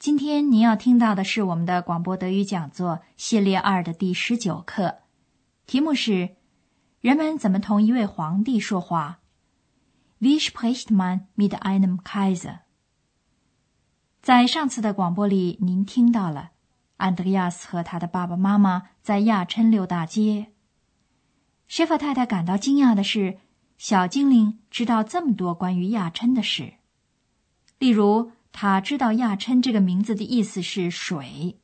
今天您要听到的是我们的广播德语讲座系列二的第十九课，题目是“人们怎么同一位皇帝说话”。Wie spricht man mit einem Kaiser？在上次的广播里，您听到了安德烈亚斯和他的爸爸妈妈在亚琛溜大街。舍弗太太感到惊讶的是，小精灵知道这么多关于亚琛的事，例如，他知道亚琛这个名字的意思是水，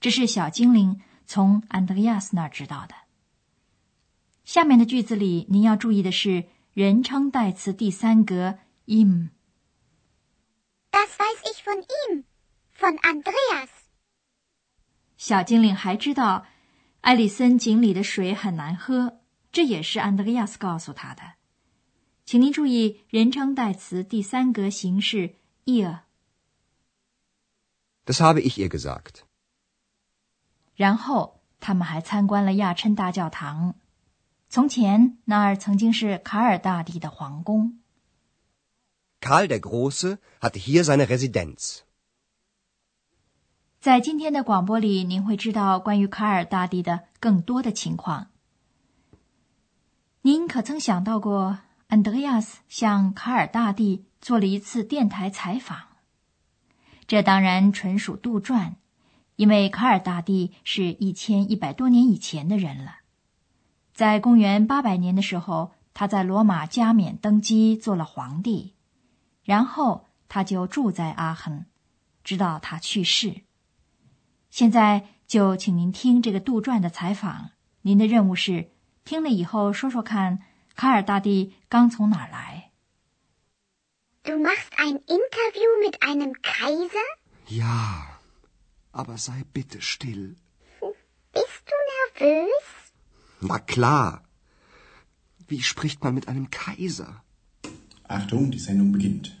这是小精灵从安德烈亚斯那儿知道的。下面的句子里，您要注意的是人称代词第三格 im。Das weiß ich von ihm, von Andreas. 小精灵还知道，艾里森井里的水很难喝，这也是安德烈亚斯告诉他的。请您注意人称代词第三格形式 ihr。Das habe ich ihr gesagt. 然后他们还参观了亚琛大教堂。从前那儿曾经是卡尔大帝的皇宫。Karl der Große hatte hier seine Residenz. 在今天的广播里，您会知道关于卡尔大帝的更多的情况。您可曾想到过，安德烈亚斯向卡尔大帝做了一次电台采访？这当然纯属杜撰，因为卡尔大帝是一千一百多年以前的人了。在公元八百年的时候，他在罗马加冕登基，做了皇帝，然后他就住在阿亨，直到他去世。现在就请您听这个杜撰的采访。您的任务是听了以后说说看，卡尔大帝刚从哪儿来？Du machst ein Interview mit einem Kaiser? Ja, aber sei bitte still. Bist du nervös? Na klar. Wie spricht man mit einem Kaiser? Achtung, die Sendung beginnt.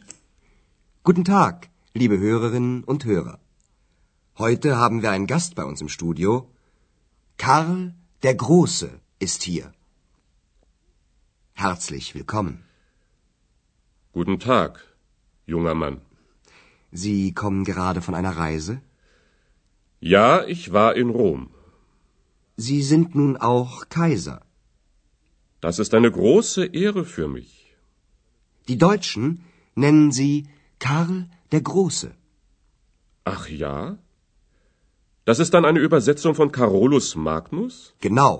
Guten Tag, liebe Hörerinnen und Hörer. Heute haben wir einen Gast bei uns im Studio. Karl der Große ist hier. Herzlich willkommen. Guten Tag, junger Mann. Sie kommen gerade von einer Reise? Ja, ich war in Rom. Sie sind nun auch Kaiser. Das ist eine große Ehre für mich. Die Deutschen nennen Sie Karl der Große. Ach ja? Das ist dann eine Übersetzung von Carolus Magnus? Genau.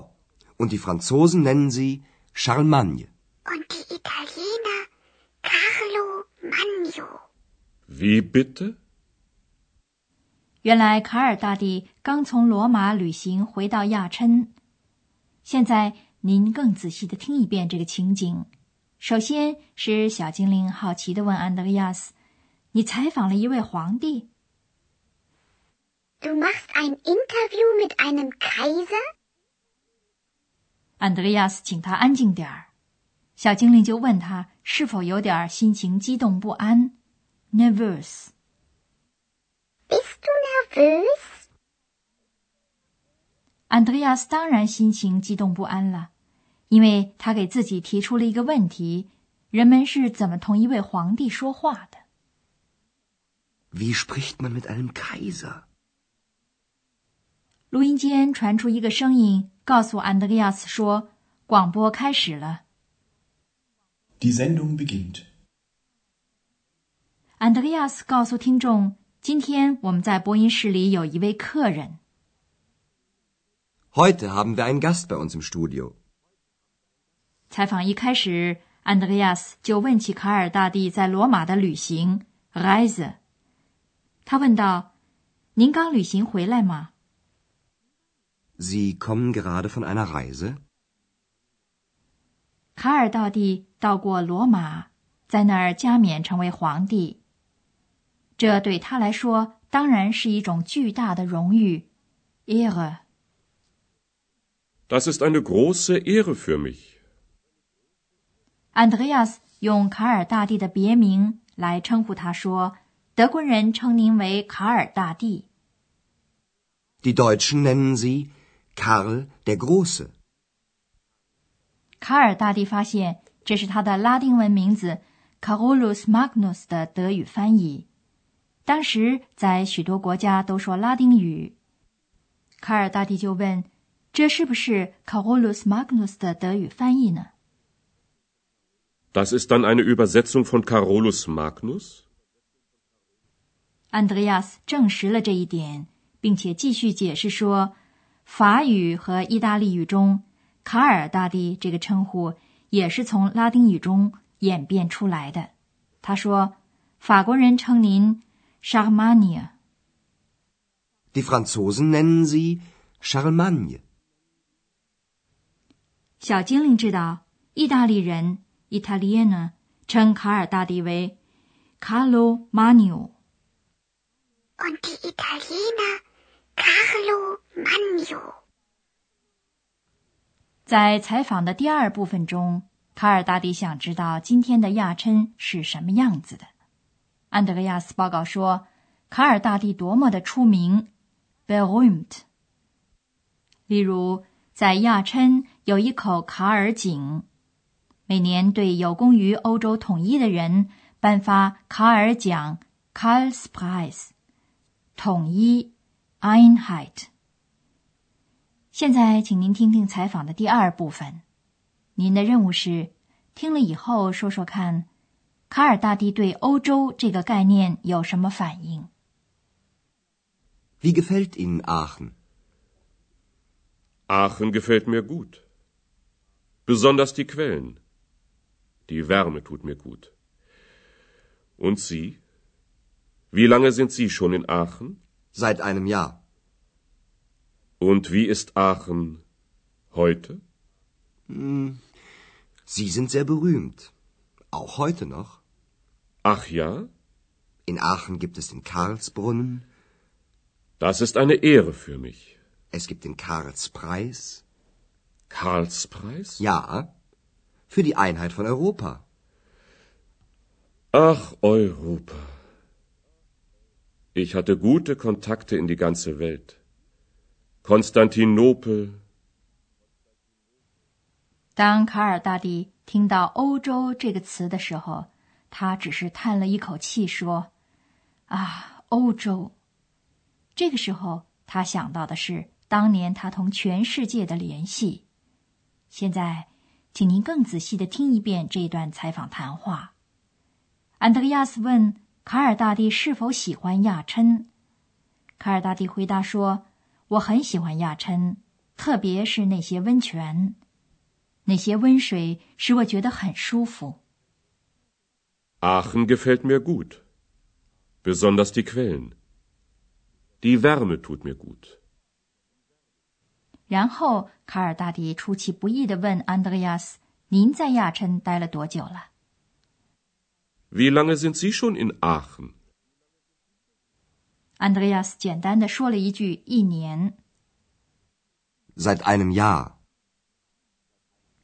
Und die Franzosen nennen Sie Charlemagne. Wie bitte? 原来卡尔大帝刚从罗马旅行回到亚琛。现在您更仔细的听一遍这个情景。首先是小精灵好奇的问安德烈亚斯：“你采访了一位皇帝？” Du machst ein Interview mit einem Kaiser? 安德烈亚斯请他安静点儿。小精灵就问他是否有点心情激动不安 （nervous）。Bist du nervös? Andreas 当然心情激动不安了，因为他给自己提出了一个问题：人们是怎么同一位皇帝说话的？Wie spricht man mit einem Kaiser? 录音间传出一个声音，告诉 Andreas 说：“广播开始了。Die Sendung beginnt. ”安德烈亚斯告诉听众：“今天我们在播音室里有一位客人。Heute haben wir einen Gast bei uns im Studio. ”采访一开始，安德烈亚斯就问起卡尔大帝在罗马的旅行 （Reise）。他问道：“您刚旅行回来吗？” Sie kommen gerade von einer Reise? 卡尔大帝到过罗马，在那儿加冕成为皇帝。这对他来说当然是一种巨大的荣誉，Ehre。Das ist eine große Ehre für mich. Andreas 用卡尔大帝的别名来称呼他说：“德国人称您为卡尔大帝。Die Deutschen nennen sie Karl der Große. ”卡尔大帝发现这是他的拉丁文名字 Carolus Magnus 的德语翻译。当时在许多国家都说拉丁语，卡尔大帝就问：“这是不是 Carolus Magnus 的德语翻译呢？” Das ist dann eine Übersetzung von Carolus Magnus? Andreas 证实了这一点，并且继续解释说，法语和意大利语中“卡尔大帝”这个称呼也是从拉丁语中演变出来的。他说，法国人称您 Charlemagne。Die Franzosen nennen sie Charlemagne. 小精灵知道，意大利人 Italiener 称卡尔大帝为 Carlo Magno。Und die Italiener Carlo Magno. 在采访的第二部分中，卡尔大帝想知道今天的亚琛是什么样子的。安德烈亚斯报告说，卡尔大帝多么的出名 （berühmt）。例如，在亚琛有一口卡尔井，每年对有功于欧洲统一的人颁发卡尔奖 （Karlspreis），统一 （Einheit）。现在，请您听听采访的第二部分。您的任务是听了以后说说看，卡尔大帝对欧洲这个概念有什么反应？ Wie gefällt Ihnen Aachen? Aachen gefällt mir gut. Besonders die Quellen. Die Wärme tut mir gut. Und Sie? Wie lange sind Sie schon in Aachen? Seit einem Jahr. Und wie ist Aachen heute? Sie sind sehr berühmt. Auch heute noch. Ach ja? In Aachen gibt es den Karlsbrunnen. Das ist eine Ehre für mich. Es gibt den Karlspreis. Karlspreis? Ja, für die Einheit von Europa. Ach, Europa. Ich hatte gute Kontakte in die ganze Welt. Konstantinopel. 当卡尔大帝听到“欧洲”这个词的时候，他只是叹了一口气，说：“啊，欧洲。”这个时候，他想到的是当年他同全世界的联系。现在，请您更仔细的听一遍这段采访谈话。安德烈亚斯问卡尔大帝是否喜欢亚琛，卡尔大帝回答说：“我很喜欢亚琛，特别是那些温泉，那些温水使我觉得很舒服。” Aachen gefällt mir gut. Besonders die Quellen. Die Wärme tut mir gut. 然后卡尔大帝出其不意地问安德烈亚斯：“您在亚琛待了多久了 Wie lange sind Sie schon in Aachen?？” 安德烈亚斯简单的说了一句：“一年。Seit einem Jahr. ”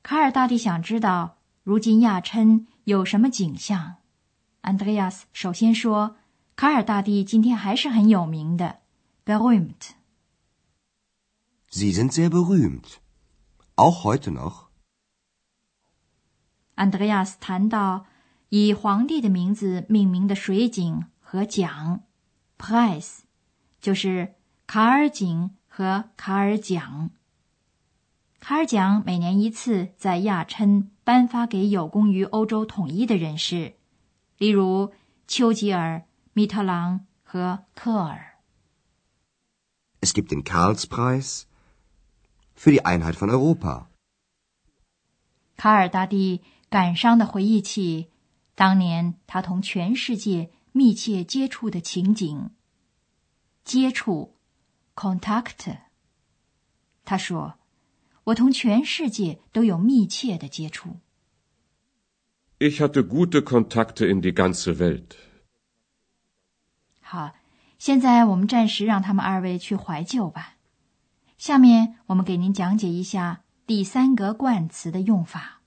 卡尔大帝想知道如今亚琛有什么景象。安德烈亚斯首先说：“卡尔大帝今天还是很有名的 （berühmt）。Sie sind sehr berühmt. Auch heute noch. 安德烈亚斯谈到以皇帝的名字命名的水井和奖 （prize），就是卡尔井和卡尔奖。卡尔奖每年一次在亚琛颁发给有功于欧洲统一的人士，例如丘吉尔、米特朗和科尔。Es gibt den Karlspreis für die Einheit von Europa. 卡尔大帝感伤地回忆起当年他同全世界密切接触的情景。接触 （contact）。他说：“我同全世界都有密切的接触。Ich hatte gute Kontakte in die ganze Welt. ”好，现在我们暂时让他们二位去怀旧吧。下面我们给您讲解一下第三格冠词的用法。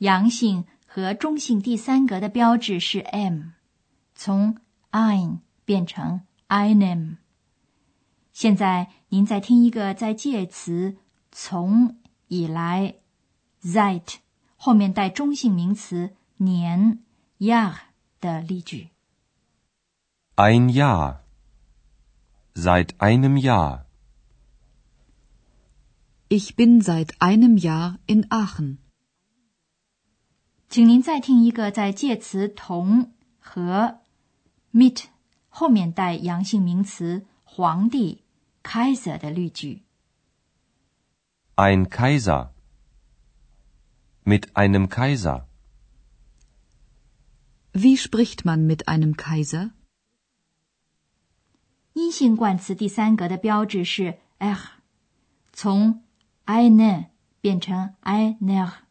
阳性和中性第三格的标志是 m，从 ein 变成 einem。现在您再听一个在介词从。以来，seit 后面带中性名词年 Jahr 的例句。Ein Jahr. Seit einem Jahr. Ich bin seit einem Jahr in Aachen. 请您再听一个在介词同和 mit 后面带阳性名词皇帝 Kaiser 的例句。Ein Kaiser. Mit einem Kaiser. Wie spricht man mit einem Kaiser? 阴性冠词第三格的标志是 er，从 eine 变成 einer。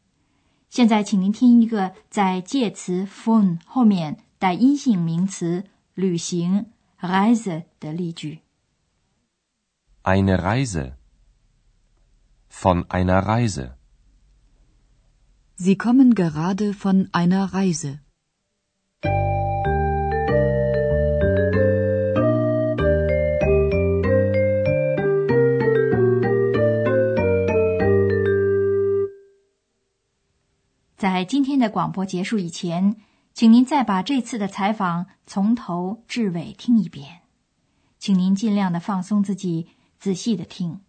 现在，请您听一个在介词 von 后面带阴性名词旅行 reise 的例句。Eine Reise. von einer Reise. Sie kommen gerade von einer Reise. 在今天的广播结束以前，请您再把这次的采访从头至尾听一遍，请您尽量的放松自己，仔细的听。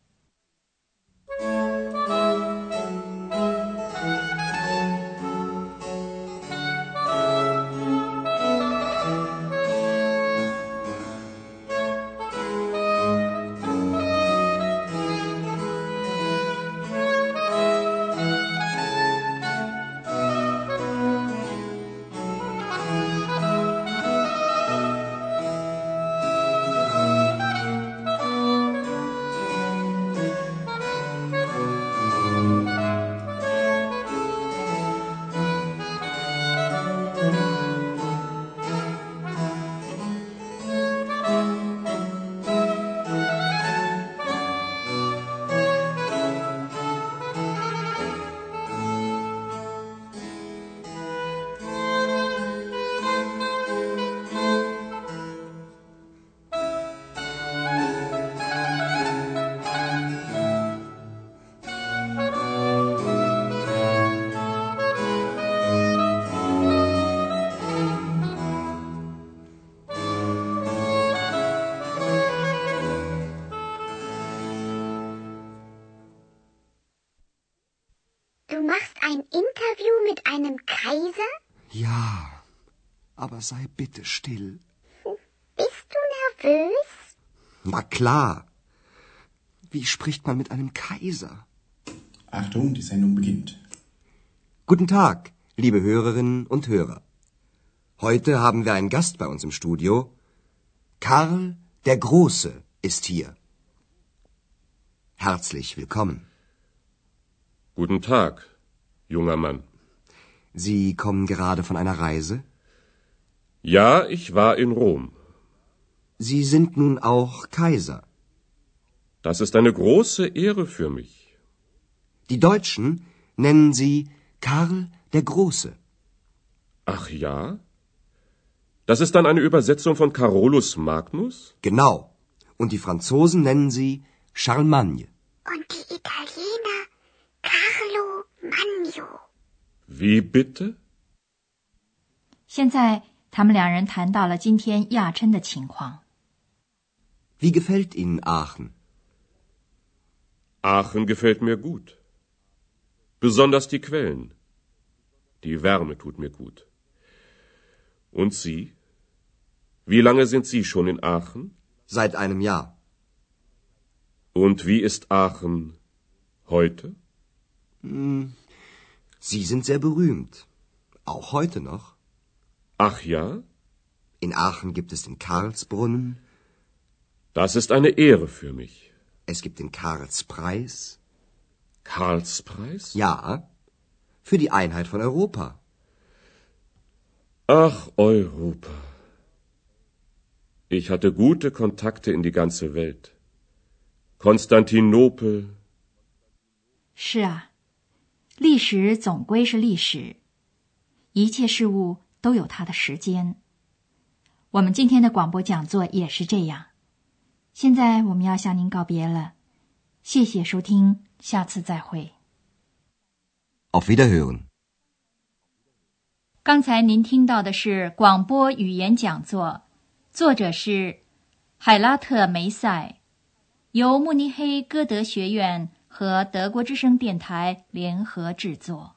Ja, aber sei bitte still. Bist du nervös? Na klar. Wie spricht man mit einem Kaiser? Achtung, die Sendung beginnt. Guten Tag, liebe Hörerinnen und Hörer. Heute haben wir einen Gast bei uns im Studio. Karl der Große ist hier. Herzlich willkommen. Guten Tag, junger Mann. Sie kommen gerade von einer Reise? Ja, ich war in Rom. Sie sind nun auch Kaiser. Das ist eine große Ehre für mich. Die Deutschen nennen Sie Karl der Große. Ach ja? Das ist dann eine Übersetzung von Carolus Magnus? Genau. Und die Franzosen nennen Sie Charlemagne. Und die Italiener Carlo Magno. Wie bitte? 现在他们两人谈到了今天亚琛的情况。Wie gefällt Ihnen Aachen? Aachen gefällt mir gut. Besonders die Quellen. Die Wärme tut mir gut. Und Sie? Wie lange sind Sie schon in Aachen? Seit einem Jahr. Und wie ist Aachen heute? Hm, Sie sind sehr berühmt. Auch heute noch. Ach ja? In Aachen gibt es den Karlsbrunnen. Das ist eine Ehre für mich. Es gibt den Karlspreis. Karlspreis? Ja, für die Einheit von Europa. Ach, Europa. Ich hatte gute Kontakte in die ganze Welt. Konstantinopel. 是啊，历史总归是历史，一切事物都有它的时间。我们今天的广播讲座也是这样。现在我们要向您告别了，谢谢收听，下次再会。Auf Wiederhören. 刚才您听到的是广播语言讲座，作者是海拉特梅塞，由慕尼黑歌德学院和德国之声电台联合制作。